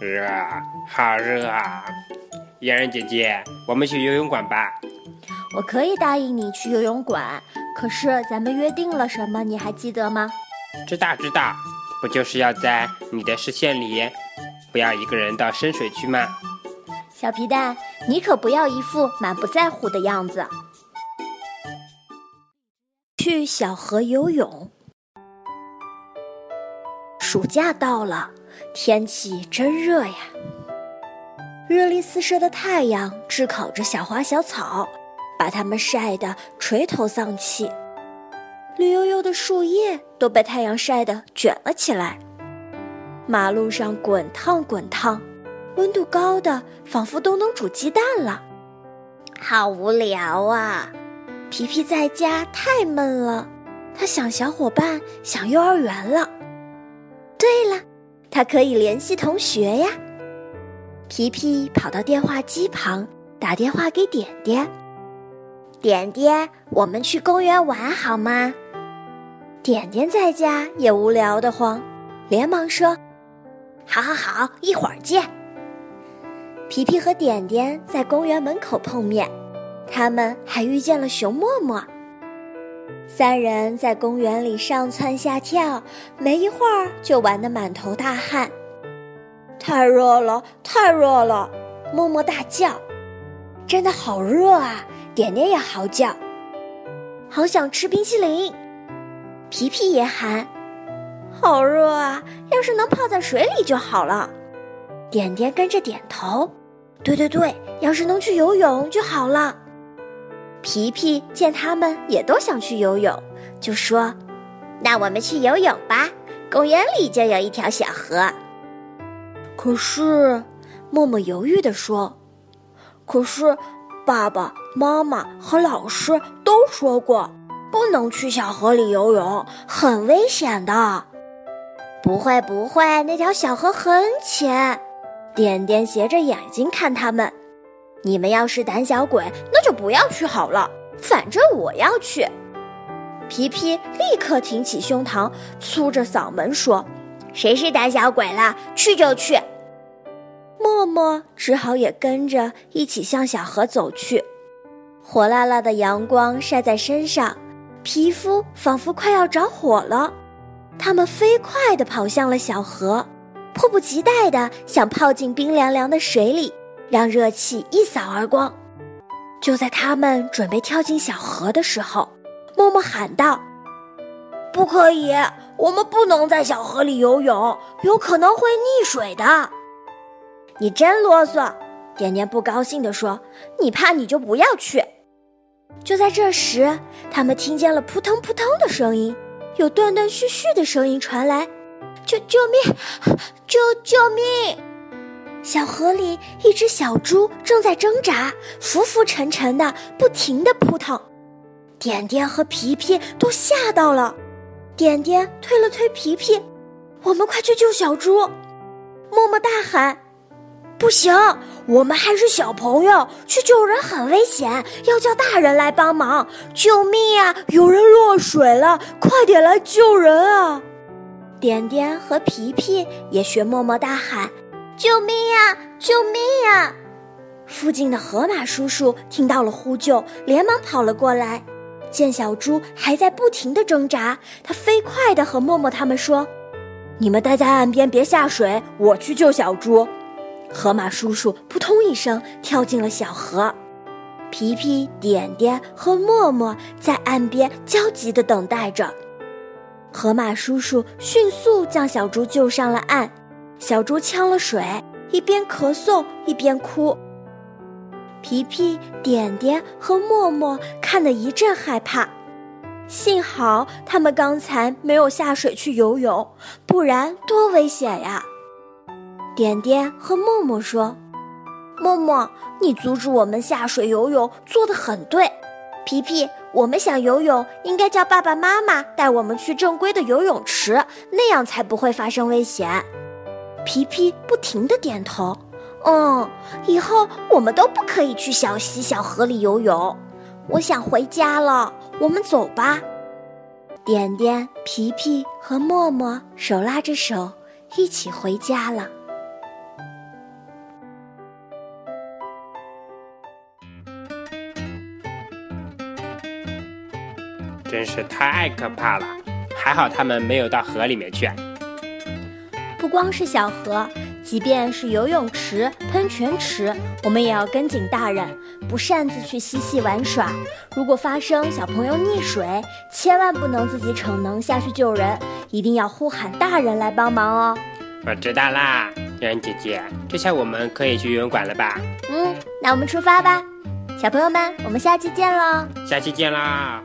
热，好热啊！嫣然姐姐，我们去游泳馆吧。我可以答应你去游泳馆，可是咱们约定了什么？你还记得吗？知道知道，不就是要在你的视线里，不要一个人到深水区吗？小皮蛋，你可不要一副满不在乎的样子。去小河游泳。暑假到了，天气真热呀！热力四射的太阳炙烤着小花小草。把它们晒得垂头丧气，绿油油的树叶都被太阳晒得卷了起来。马路上滚烫滚烫，温度高的仿佛都能煮鸡蛋了。好无聊啊！皮皮在家太闷了，他想小伙伴，想幼儿园了。对了，他可以联系同学呀。皮皮跑到电话机旁，打电话给点点。点点，我们去公园玩好吗？点点在家也无聊得慌，连忙说：“好，好，好，一会儿见。”皮皮和点点在公园门口碰面，他们还遇见了熊默默。三人在公园里上蹿下跳，没一会儿就玩得满头大汗。太热了，太热了！默默大叫：“真的好热啊！”点点也嚎叫，好想吃冰淇淋。皮皮也喊：“好热啊！要是能泡在水里就好了。”点点跟着点头：“对对对，要是能去游泳就好了。”皮皮见他们也都想去游泳，就说：“那我们去游泳吧，公园里就有一条小河。”可是，默默犹豫地说：“可是。”爸爸妈妈和老师都说过，不能去小河里游泳，很危险的。不会不会，那条小河很浅。点点斜着眼睛看他们。你们要是胆小鬼，那就不要去好了。反正我要去。皮皮立刻挺起胸膛，粗着嗓门说：“谁是胆小鬼了？去就去。”默默只好也跟着一起向小河走去，火辣辣的阳光晒在身上，皮肤仿佛快要着火了。他们飞快地跑向了小河，迫不及待地想泡进冰凉凉的水里，让热气一扫而光。就在他们准备跳进小河的时候，默默喊道：“不可以，我们不能在小河里游泳，有可能会溺水的。”你真啰嗦，点点不高兴地说：“你怕你就不要去。”就在这时，他们听见了扑通扑通的声音，有断断续续的声音传来：“救救命！救救命！”小河里一只小猪正在挣扎，浮浮沉沉的，不停的扑腾。点点和皮皮都吓到了，点点推了推皮皮：“我们快去救小猪！”默默大喊。不行，我们还是小朋友，去救人很危险，要叫大人来帮忙。救命呀！有人落水了，快点来救人啊！点点和皮皮也学默默大喊：“救命呀！救命呀！”附近的河马叔叔听到了呼救，连忙跑了过来，见小猪还在不停的挣扎，他飞快的和默默他们说：“你们待在岸边，别下水，我去救小猪。”河马叔叔扑通一声跳进了小河，皮皮、点点和默默在岸边焦急地等待着。河马叔叔迅速将小猪救上了岸，小猪呛了水，一边咳嗽一边哭。皮皮、点点和默默看得一阵害怕，幸好他们刚才没有下水去游泳，不然多危险呀！点点和默默说：“默默，你阻止我们下水游泳做得很对。皮皮，我们想游泳，应该叫爸爸妈妈带我们去正规的游泳池，那样才不会发生危险。”皮皮不停的点头，嗯，以后我们都不可以去小溪小河里游泳，我想回家了，我们走吧。点点，皮皮和默默手拉着手一起回家了。真是太可怕了，还好他们没有到河里面去。不光是小河，即便是游泳池、喷泉池，我们也要跟紧大人，不擅自去嬉戏玩耍。如果发生小朋友溺水，千万不能自己逞能下去救人，一定要呼喊大人来帮忙哦。我知道啦，圆圆姐姐，这下我们可以去游泳馆了吧？嗯，那我们出发吧，小朋友们，我们下期见喽！下期见啦！